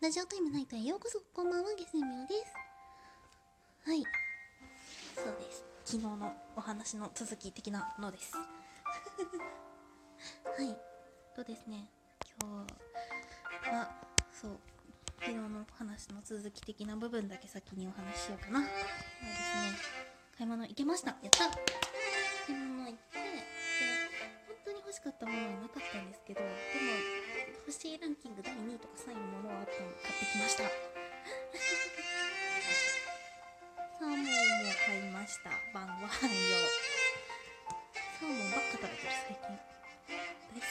ラジオタイムナイトへようこそこんばんはゲスミオです。はい。そうです。昨日のお話の続き的なのです。はい。とですね。今日はそう。昨日の話の続き的な部分だけ先にお話ししようかな。そうですね。買い物行けました。やった。買い物行ってで本当に欲しかったものはなかったんですけどでも欲しいランキング第2位とか3位のものはあったので買ってきました。サーモンも買いました。晩ご飯用。サーモンばっか食べてる最近。大好き。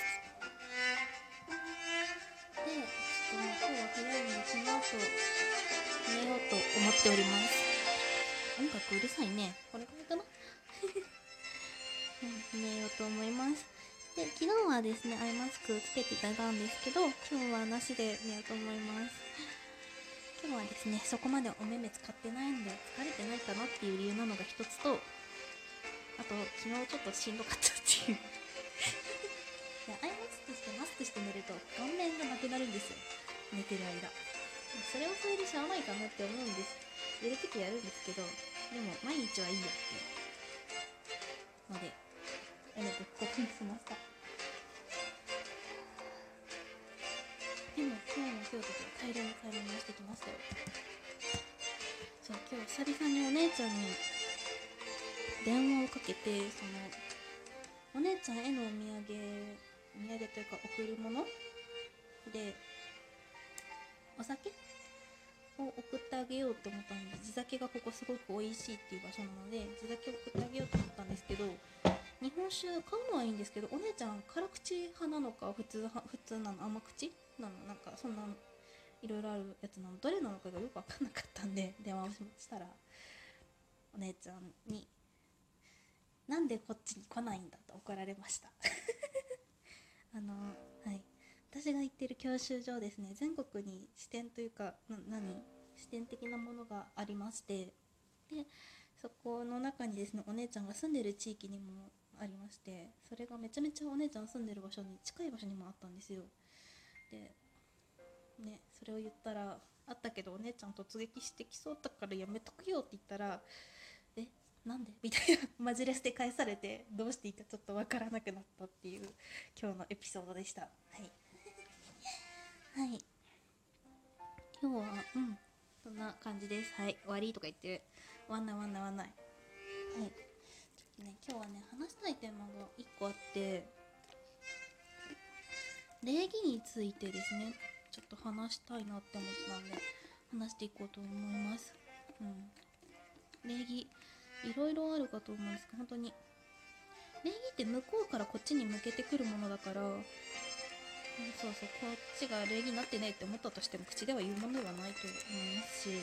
でちょっともう今日は早いのでこの後寝ようと思っております。音楽うるさいね。これぐらいかな。うん寝ようと思います。で昨日はですねアイマスクつけていただいたんですけど今日はなしで寝ようと思います。今日はですねそこまでお目目使ってないんで疲れてないかなっていう理由なのが一つとあと昨日ちょっとしんどかったっていう。でアイマスクしてマスクして寝ると顔面がなくなるんですよ。寝てる間。それはそれでしゃあないかなって思うんです。やるときやるんですけどでも毎日はいいやっていう。のでやめてここにしました。でも今日の今日と大量に買い物してきましたよ。そう今日久々にお姉ちゃんに電話をかけてそのお姉ちゃんへのお土産お土産というか贈るもの？でお酒を送ってあげようって思ったので地酒がここすごく美味しいっていう場所なので地酒を送ってあげようと思ったんですけど日本酒買うのはいいんですけどお姉ちゃん辛口派なのか普通普通なの甘口？なのなんかそんないろいろあるやつなの。どれなのかがよく分かんなかったんで 電話をしたらお姉ちゃんに「なんでこっちに来ないんだ」と怒られました。あのはい。私が行ってる教習所ですね全国に支店というかな何？支店的なものがありましてでそこの中にですねお姉ちゃんが住んでる地域にもありましてそれがめちゃめちゃお姉ちゃん住んでる場所に近い場所にもあったんですよ。でねそれを言ったらあったけどお姉ちゃん突撃してきそうだからやめとくよって言ったらえなんで？みたいなマジレスで返されてどうしていいかちょっとわからなくなったっていう今日のエピソードでした。はい。はい。今日はうん。そんな感じです。はい。終わりとか言ってる。終わんない終わんない終わんないはい。ちょっとね今日はね話したいテーマが1個あって礼儀についてですねちょっと話したいなって思ったんで話していこうと思います。うん。礼儀いろいろあるかと思うんですけど本当に。礼儀って向こうからこっちに向けてくるものだからそうそうこっちが礼儀になってねって思ったとしても口では言うものではないと思いますし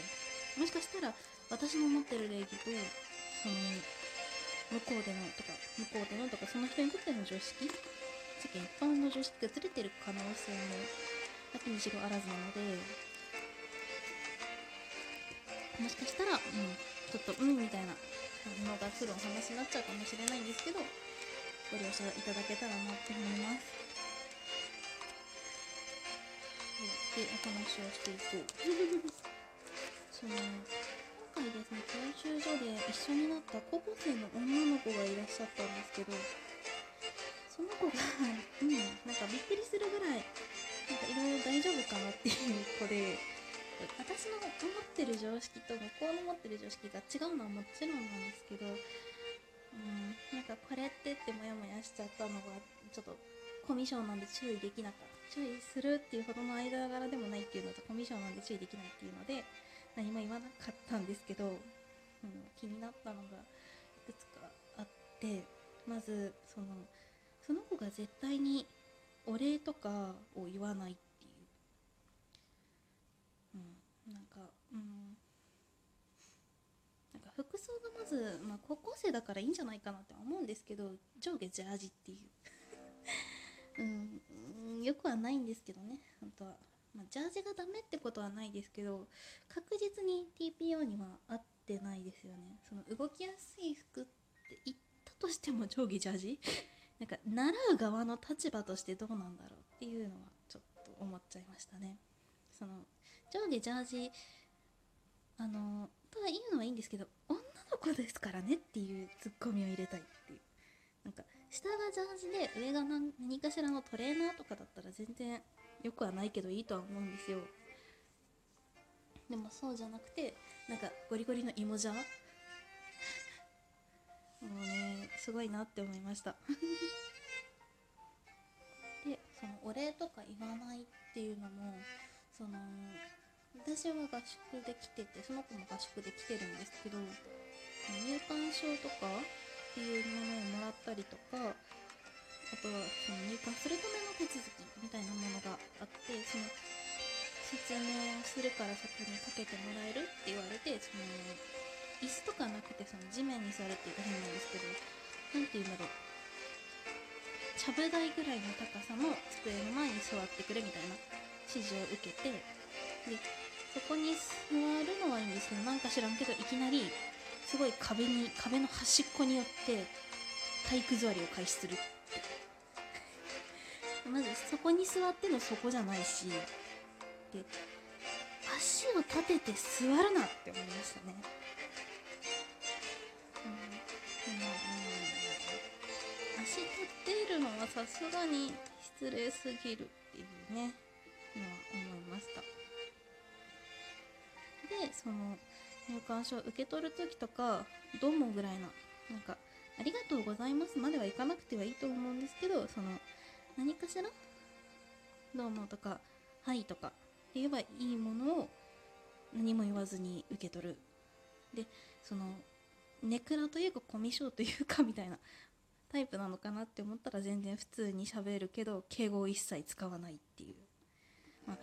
もしかしたら私の持ってる礼儀とその向こうでのとか向こうでのとかその人にとっての常識世間一般の常識がずれてる可能性もなきにしろあらずなのでもしかしたら、うん、ちょっとうんみたいなのが来るお話になっちゃうかもしれないんですけどご了承いただけたらなって思います。でお話をしていこう その今回ですね教習所で一緒になった高校生の女の子がいらっしゃったんですけどその子がうんなんかびっくりするぐらいなんかいろいろ大丈夫かなっていう子で私の思ってる常識と向こうの持ってる常識が違うのはもちろんなんですけどうんなんかこれってってモヤモヤしちゃったのがちょっとコミュ障なんで注意できなかった。注意するっていうほどの間柄でもないっていうのとコミュ障なんで注意できないっていうので何も言わなかったんですけど、うん、気になったのがいくつかあってまずそのその子が絶対にお礼とかを言わないっていう、うん、なんかうん。なんか服装がまず、まあ、高校生だからいいんじゃないかなって思うんですけど上下ジャージっていう。うん、よくはないんですけどね。本当は、まあ、ジャージがダメってことはないですけど確実に TPO には合ってないですよね。その動きやすい服って言ったとしても上下ジャージ？なんか習う側の立場としてどうなんだろうっていうのはちょっと思っちゃいましたね。その上下ジャージあのとは言うのはいいんですけど女の子ですからねっていうツッコミを入れたいっていう。なんか下がジャージで上が何何かしらのトレーナーとかだったら全然よくはないけどいいとは思うんですよ。でもそうじゃなくてなんかゴリゴリの芋じゃもうねすごいなって思いました。でそのお礼とか言わないっていうのもその私は合宿で来ててその子も合宿で来てるんですけど入館証とかっていうものをもらったりとかあとはその入館するための手続きみたいなものがあってその説明をするからそこにかけてもらえるって言われてその椅子とかなくてその地面に座るって言うと変なんですけど何て言うんだろう。ちゃぶ台ぐらいの高さの机の前に座ってくれみたいな指示を受けてでそこに座るのはいいんですけどなんか知らんけどいきなりすごい壁に壁の端っこによって体育座りを開始するって。まずそこに座ってのそこじゃないしで足を立てて座るなって思いましたね。うん足立っているのはさすがに失礼すぎるっていうね。のは思いました。でその入館証を受け取る時とか「どうも」ぐらいのなんか「ありがとうございます」まではいかなくてはいいと思うんですけどその何かしら「どうも」とか「はい」とかって言えばいいものを何も言わずに受け取る。でそのネクラというかコミュ障というかみたいなタイプなのかなって思ったら全然普通にしゃべるけど敬語を一切使わないっていう。まあ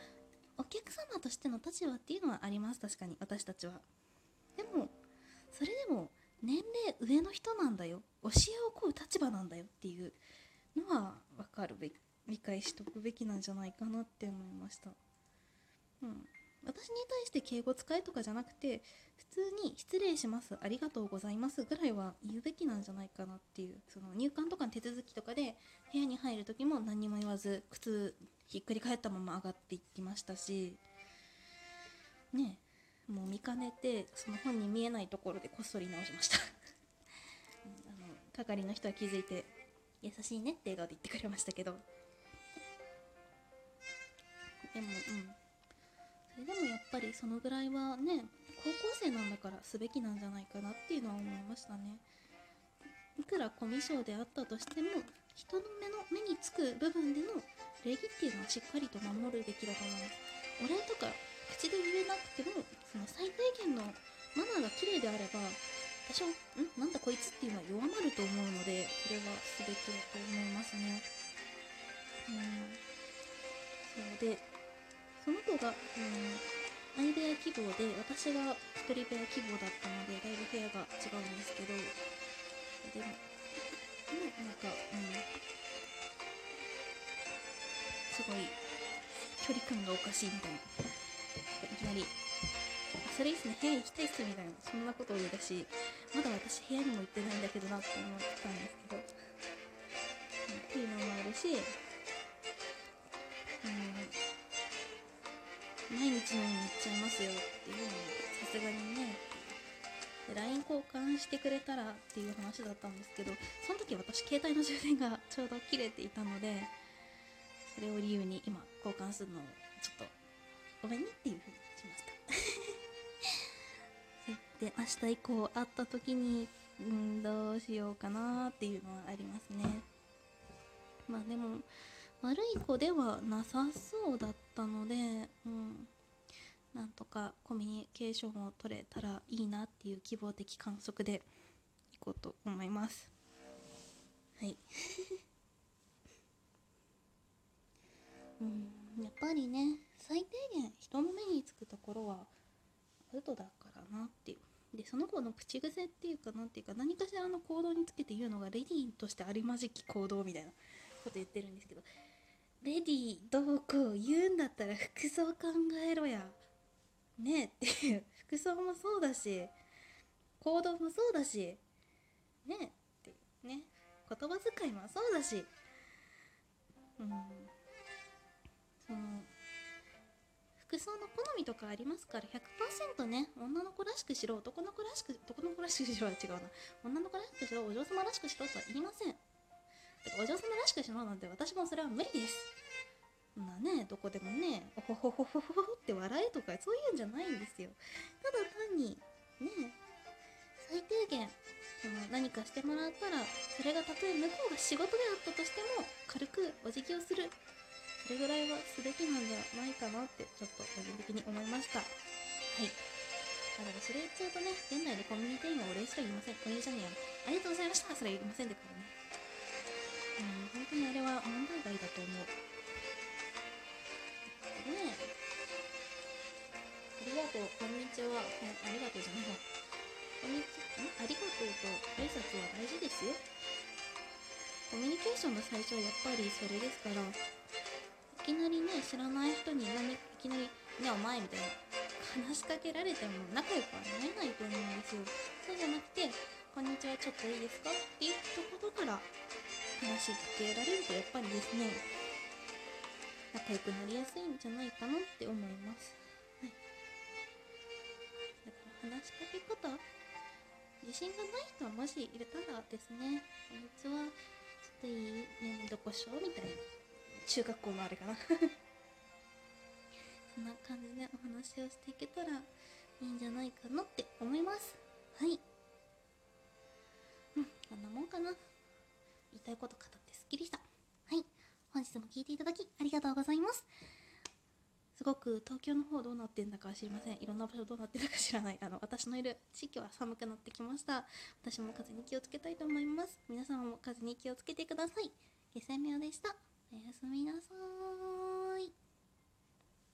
お客様としての立場っていうのはあります確かに私たちは。でもそれでも年齢上の人なんだよ。教えを請う立場なんだよっていうのは分かるべき理解しとくべきなんじゃないかなって思いました。うん。私に対して敬語使えとかじゃなくて普通に「失礼しますありがとうございます」ぐらいは言うべきなんじゃないかなっていうその入館とかの手続きとかで部屋に入る時も何も言わず靴ひっくり返ったまま上がっていきましたしねもう見かねてその本に見えないところでこっそり直しました。あの係の人は気づいて優しいねって笑顔で言ってくれましたけど。でもうん。でもやっぱりそのぐらいはね高校生なんだからすべきなんじゃないかなっていうのは思いましたね。いくらコミュ障であったとしても人の目の目につく部分での礼儀っていうのはしっかりと守るべきだと思いますお礼とか口で言えなくてもその最低限のマナーが綺麗であれば多少んなんだこいつっていうのは弱まると思うのでそれはすべきだと思いますね。うん。そうでその子が、うん、相部屋希望で私が一人部屋希望だったのでだいぶ部屋が違うんですけどでもうなんかうんすごい距離感がおかしいみたいな。いきなり「それいいっすね部屋行きたいっす」みたいな。そんなことを言うだしまだ私部屋にも行ってないんだけどなって思ってたんですけど、うん、っていうのもあるしうん毎日のように行っちゃいますよっていうのもさすがにね LINE 交換してくれたらっていう話だったんですけどその時私携帯の充電が ちょうど切れていたのでそれを理由に今交換するのをちょっとごめんねっていうふうにしました。で明日以降会った時にうんどうしようかなっていうのはありますね。まあでも悪い子ではなさそうだったので、うん、なんとかコミュニケーションを取れたらいいなっていう希望的観測でいこうと思います。はい。うん。やっぱりね最低限人の目につくところはアウトだからなっていう。でその子の口癖っていうかなんていうか何かしらの行動につけて言うのがレディーとしてありまじき行動みたいなこと言ってるんですけどレディーどうこう言うんだったら服装考えろや。ねえっていう。服装もそうだし行動もそうだしねえっていうね。言葉遣いもそうだし。うん。その服装の好みとかありますから100%ね女の子らしくしろ男の子らしく男の子らしくしろは違うな。女の子らしくしろお嬢様らしくしろとは言いません。お嬢様らしくしろなんて私もそれは無理です。そんなねどこでもねおほほほほほほって笑えとかそういうんじゃないんですよ。ただ単にね最低限その何かしてもらったらそれがたとえ向こうが仕事であったとしても軽くお辞儀をする。それぐらいはすべきなんじゃないかなってちょっと個人的に思いました。はい。だからそれ言っちゃうとね現代でコミュニティ員はお礼すら言いません。お礼じゃねえやありがとうございました。それ言いませんでからねうん本当にあれは問題外だと思う。ねえ。ありがとうこんにちは。ありがとうじゃないわ。こんにちはありがとうと挨拶は大事ですよ。コミュニケーションの最初はやっぱりそれですから。いきなりね知らない人に何いきなり「ねお前」みたいな話しかけられても仲良くはなれないと思うんですよ。そうじゃなくて「こんにちはちょっといいですか?」っていうところから話しかけられるとやっぱりですね仲良くなりやすいんじゃないかなって思います。はい。だから話しかけ方自信がない人はもしいれたらですねこんにちはちょっといいねどこしょみたいな中学校のあれかな。そんな感じでお話をしていけたらいいんじゃないかなって思います。はい。うんこんなもんかな。いたいこと語ってすっきりした。はい。本日も聞いていただきありがとうございます。すごく東京の方どうなってんだか知りません。いろんな場所どうなってるか知らない。あの私のいる地域は寒くなってきました。私も風邪に気をつけたいと思います。皆様も風に気をつけてください。下船名でしたおやすみなさーい。